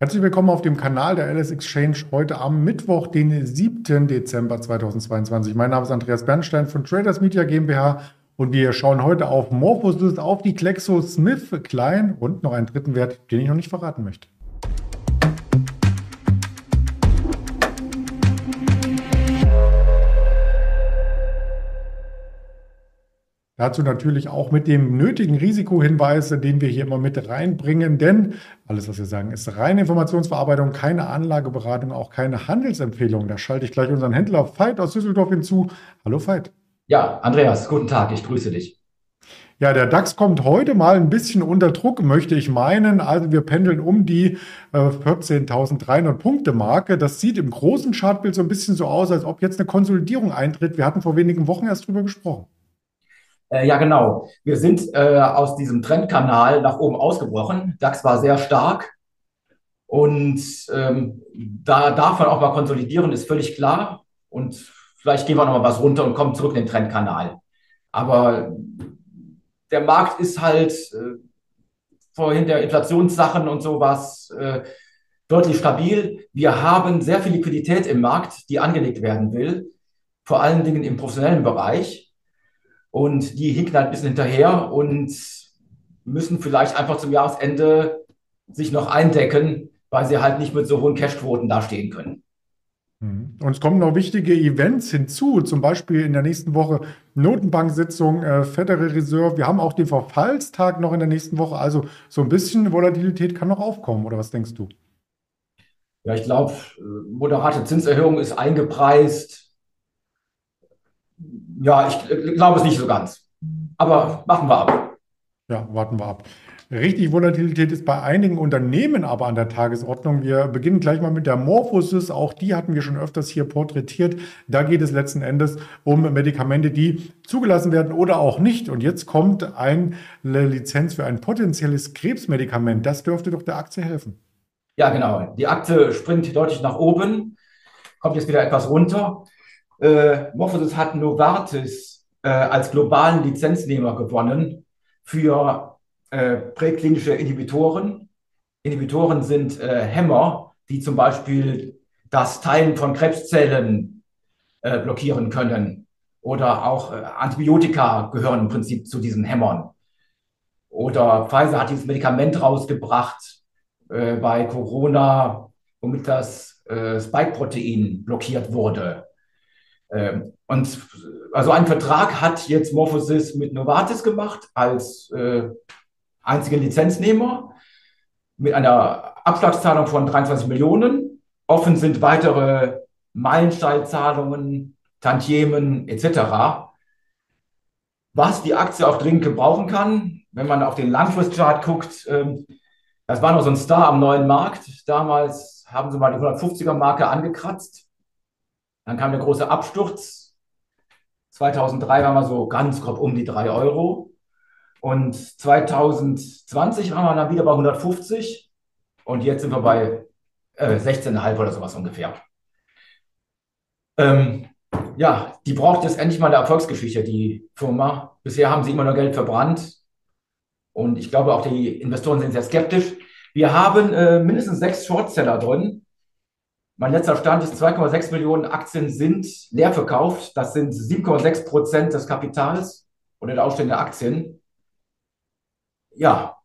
Herzlich willkommen auf dem Kanal der LS Exchange heute am Mittwoch, den 7. Dezember 2022. Mein Name ist Andreas Bernstein von Traders Media GmbH und wir schauen heute auf Morphosis, auf die Klexo Smith Klein und noch einen dritten Wert, den ich noch nicht verraten möchte. Dazu natürlich auch mit dem nötigen Risikohinweis, den wir hier immer mit reinbringen, denn alles, was wir sagen, ist reine Informationsverarbeitung, keine Anlageberatung, auch keine Handelsempfehlung. Da schalte ich gleich unseren Händler Veit aus Düsseldorf hinzu. Hallo Veit. Ja, Andreas, guten Tag, ich grüße dich. Ja, der DAX kommt heute mal ein bisschen unter Druck, möchte ich meinen. Also wir pendeln um die äh, 14.300 Punkte Marke. Das sieht im großen Chartbild so ein bisschen so aus, als ob jetzt eine Konsolidierung eintritt. Wir hatten vor wenigen Wochen erst drüber gesprochen. Äh, ja, genau. Wir sind äh, aus diesem Trendkanal nach oben ausgebrochen. DAX war sehr stark. Und ähm, da darf man auch mal konsolidieren, ist völlig klar. Und vielleicht gehen wir noch mal was runter und kommen zurück in den Trendkanal. Aber der Markt ist halt äh, vorhin der Inflationssachen und sowas äh, deutlich stabil. Wir haben sehr viel Liquidität im Markt, die angelegt werden will, vor allen Dingen im professionellen Bereich. Und die hinken halt ein bisschen hinterher und müssen vielleicht einfach zum Jahresende sich noch eindecken, weil sie halt nicht mit so hohen Cashquoten dastehen können. Mhm. Und es kommen noch wichtige Events hinzu, zum Beispiel in der nächsten Woche Notenbank-Sitzung, äh, Federal Reserve. Wir haben auch den Verfallstag noch in der nächsten Woche. Also so ein bisschen Volatilität kann noch aufkommen, oder was denkst du? Ja, ich glaube, äh, moderate Zinserhöhung ist eingepreist. Ja, ich glaube es nicht so ganz. Aber warten wir ab. Ja, warten wir ab. Richtig Volatilität ist bei einigen Unternehmen aber an der Tagesordnung. Wir beginnen gleich mal mit der Morphosis. Auch die hatten wir schon öfters hier porträtiert. Da geht es letzten Endes um Medikamente, die zugelassen werden oder auch nicht. Und jetzt kommt eine Lizenz für ein potenzielles Krebsmedikament. Das dürfte doch der Aktie helfen. Ja, genau. Die Aktie springt deutlich nach oben, kommt jetzt wieder etwas runter. Äh, Morphosis hat Novartis äh, als globalen Lizenznehmer gewonnen für äh, präklinische Inhibitoren. Inhibitoren sind äh, Hämmer, die zum Beispiel das Teilen von Krebszellen äh, blockieren können. Oder auch äh, Antibiotika gehören im Prinzip zu diesen Hämmern. Oder Pfizer hat dieses Medikament rausgebracht bei Corona, womit das Spike-Protein blockiert wurde. Ähm, und also einen Vertrag hat jetzt Morphosis mit Novartis gemacht als äh, einzigen Lizenznehmer mit einer Abschlagszahlung von 23 Millionen. Offen sind weitere Meilensteinzahlungen, Tantiemen etc. Was die Aktie auch dringend gebrauchen kann, wenn man auf den Langfristchart guckt, ähm, das war noch so ein Star am neuen Markt. Damals haben sie mal die 150er Marke angekratzt. Dann kam der große Absturz. 2003 waren wir so ganz grob um die 3 Euro. Und 2020 waren wir dann wieder bei 150. Und jetzt sind wir bei äh, 16,5 oder sowas ungefähr. Ähm, ja, die braucht jetzt endlich mal eine Erfolgsgeschichte, die Firma. Bisher haben sie immer nur Geld verbrannt. Und ich glaube, auch die Investoren sind sehr skeptisch. Wir haben äh, mindestens sechs Shortseller drin. Mein letzter Stand ist 2,6 Millionen Aktien sind leer verkauft. Das sind 7,6 Prozent des Kapitals oder der ausstehenden Aktien. Ja,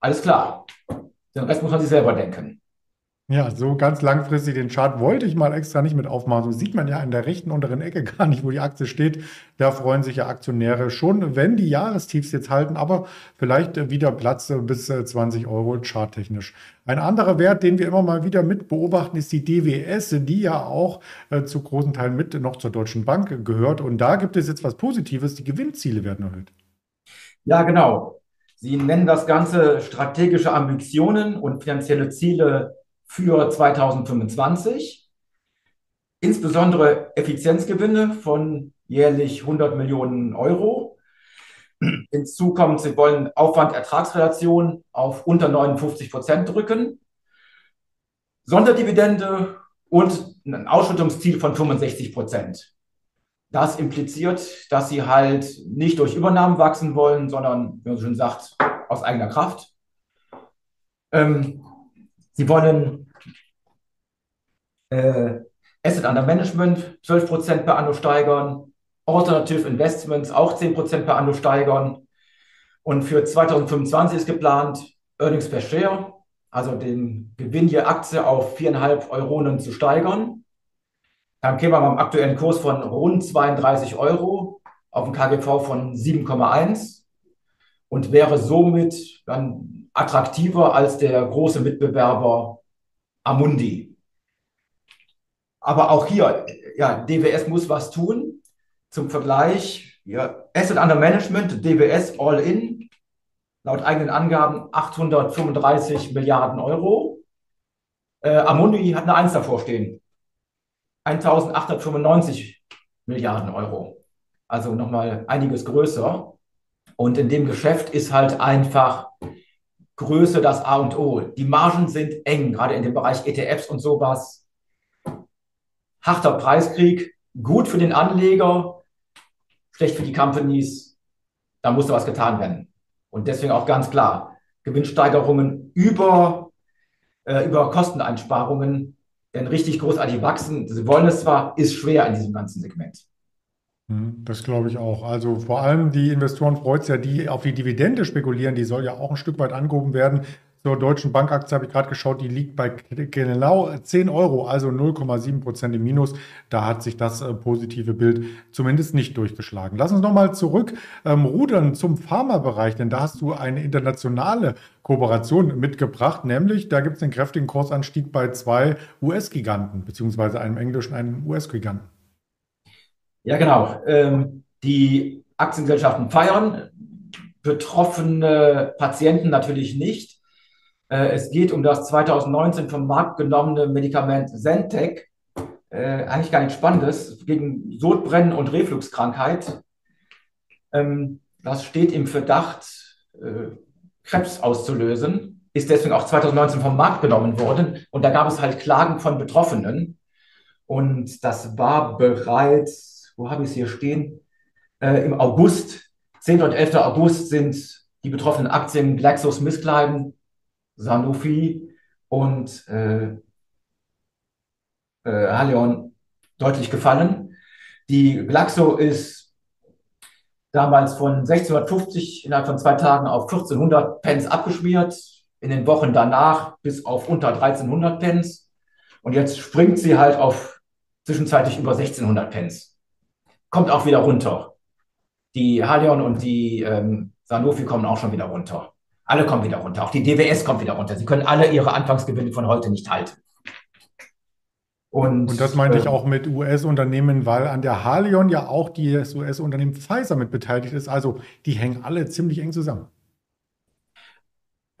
alles klar. Den Rest muss man sich selber denken. Ja, so ganz langfristig den Chart wollte ich mal extra nicht mit aufmachen. So sieht man ja in der rechten unteren Ecke gar nicht, wo die Aktie steht. Da freuen sich ja Aktionäre schon, wenn die Jahrestiefs jetzt halten, aber vielleicht wieder Platz bis 20 Euro charttechnisch. Ein anderer Wert, den wir immer mal wieder mit beobachten, ist die DWS, die ja auch äh, zu großen Teilen mit noch zur Deutschen Bank gehört. Und da gibt es jetzt was Positives. Die Gewinnziele werden erhöht. Ja, genau. Sie nennen das Ganze strategische Ambitionen und finanzielle Ziele für 2025. Insbesondere Effizienzgewinne von jährlich 100 Millionen Euro. Hinzu kommt, sie wollen Aufwand-Ertragsrelation auf unter 59 Prozent drücken. Sonderdividende und ein Ausschüttungsziel von 65 Prozent. Das impliziert, dass sie halt nicht durch Übernahmen wachsen wollen, sondern, wie man schon sagt, aus eigener Kraft. Ähm, Sie wollen äh, Asset Under Management 12% per Anno steigern, Alternative Investments auch 10% per Anno steigern. Und für 2025 ist geplant, Earnings per Share, also den Gewinn je Aktie auf 4,5 Euronen zu steigern. Dann kämen wir beim aktuellen Kurs von rund 32 Euro auf ein KGV von 7,1 und wäre somit dann attraktiver als der große Mitbewerber Amundi. Aber auch hier, ja, DWS muss was tun. Zum Vergleich, ja, Asset Under Management, DWS All In, laut eigenen Angaben 835 Milliarden Euro. Äh, Amundi hat eine Eins davor stehen. 1895 Milliarden Euro. Also nochmal einiges größer. Und in dem Geschäft ist halt einfach Größe das A und O. Die Margen sind eng, gerade in dem Bereich ETFs und sowas. Harter Preiskrieg, gut für den Anleger, schlecht für die Companies. Da musste was getan werden. Und deswegen auch ganz klar, Gewinnsteigerungen über, äh, über Kosteneinsparungen, denn richtig großartig wachsen, sie wollen es zwar, ist schwer in diesem ganzen Segment. Hm, das glaube ich auch. Also vor allem die Investoren freut es ja, die auf die Dividende spekulieren, die soll ja auch ein Stück weit angehoben werden. Zur deutschen Bankaktie habe ich gerade geschaut, die liegt bei genau 10 Euro, also 0,7 Prozent im Minus. Da hat sich das äh, positive Bild zumindest nicht durchgeschlagen. Lass uns nochmal zurück ähm, rudern zum Pharmabereich, denn da hast du eine internationale Kooperation mitgebracht, nämlich da gibt es den kräftigen Kursanstieg bei zwei US-Giganten, beziehungsweise einem englischen, einem US-Giganten. Ja, genau. Ähm, die Aktiengesellschaften feiern, betroffene Patienten natürlich nicht. Äh, es geht um das 2019 vom Markt genommene Medikament Zentec. Äh, eigentlich gar nichts Spannendes gegen Sodbrennen und Refluxkrankheit. Ähm, das steht im Verdacht, äh, Krebs auszulösen, ist deswegen auch 2019 vom Markt genommen worden. Und da gab es halt Klagen von Betroffenen. Und das war bereits, wo habe ich es hier stehen? Äh, Im August, 10. und 11. August sind die betroffenen Aktien GlaxoSmithKline, Sanofi und äh, äh, Haleon deutlich gefallen. Die Glaxo ist damals von 1650 innerhalb von zwei Tagen auf 1400 Pence abgeschmiert, in den Wochen danach bis auf unter 1300 Pence. Und jetzt springt sie halt auf zwischenzeitlich über 1600 Pence. Kommt auch wieder runter. Die Haleon und die ähm, Sanofi kommen auch schon wieder runter. Alle kommen wieder runter. Auch die DWS kommt wieder runter. Sie können alle ihre Anfangsgewinne von heute nicht halten. Und, und das meinte äh, ich auch mit US-Unternehmen, weil an der Halion ja auch das US-Unternehmen Pfizer mit beteiligt ist. Also die hängen alle ziemlich eng zusammen.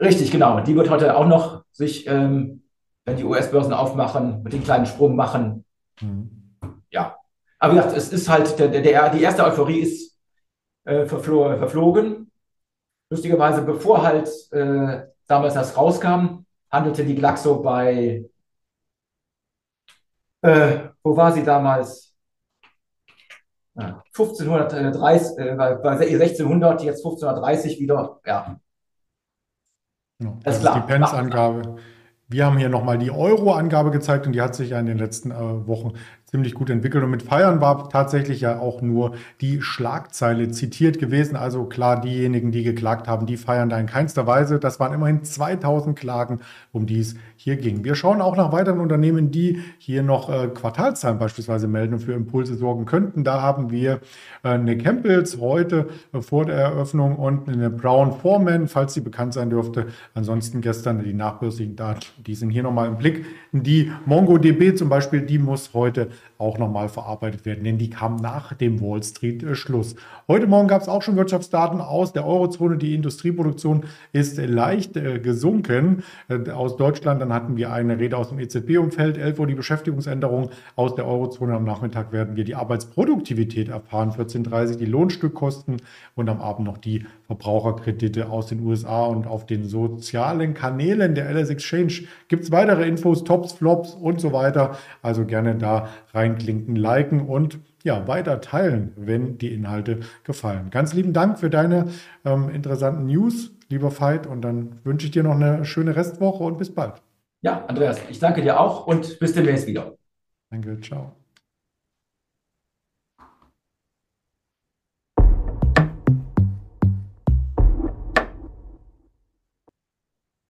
Richtig, genau. Die wird heute auch noch sich, ähm, wenn die US-Börsen aufmachen, mit den kleinen Sprung machen. Mhm. Ja. Aber wie gesagt, es ist halt, der, der, die erste Euphorie ist äh, verflo verflogen. Lustigerweise, bevor halt äh, damals das rauskam, handelte die Glaxo bei, äh, wo war sie damals? Ja, 1530, äh, bei, bei 1600, jetzt 1530 wieder, ja. das, ist, ist die Pence-Angabe. Wir haben hier nochmal die Euro-Angabe gezeigt und die hat sich ja in den letzten äh, Wochen ziemlich gut entwickelt. Und mit Feiern war tatsächlich ja auch nur die Schlagzeile zitiert gewesen. Also klar, diejenigen, die geklagt haben, die feiern da in keinster Weise. Das waren immerhin 2000 Klagen, um die es hier ging. Wir schauen auch nach weiteren Unternehmen, die hier noch äh, Quartalzahlen beispielsweise melden und für Impulse sorgen könnten. Da haben wir äh, eine Campbells heute äh, vor der Eröffnung und eine Brown Foreman, falls sie bekannt sein dürfte. Ansonsten gestern die nachbörslichen Daten, die sind hier nochmal im Blick. Die MongoDB zum Beispiel, die muss heute auch nochmal verarbeitet werden, denn die kam nach dem Wall Street äh. Heute Morgen gab es auch schon Wirtschaftsdaten aus der Eurozone. Die Industrieproduktion ist leicht äh, gesunken. Äh, aus Deutschland, dann hatten wir eine Rede aus dem EZB-Umfeld, 11 Uhr die Beschäftigungsänderung aus der Eurozone. Am Nachmittag werden wir die Arbeitsproduktivität erfahren, 14.30 die Lohnstückkosten und am Abend noch die Verbraucherkredite aus den USA und auf den sozialen Kanälen der LS Exchange gibt es weitere Infos, Tops, Flops und so weiter. Also gerne da reinklinken, liken und ja, weiter teilen, wenn die Inhalte gefallen. Ganz lieben Dank für deine ähm, interessanten News, lieber Veit, und dann wünsche ich dir noch eine schöne Restwoche und bis bald. Ja, Andreas, ich danke dir auch und bis demnächst wieder. Danke, ciao.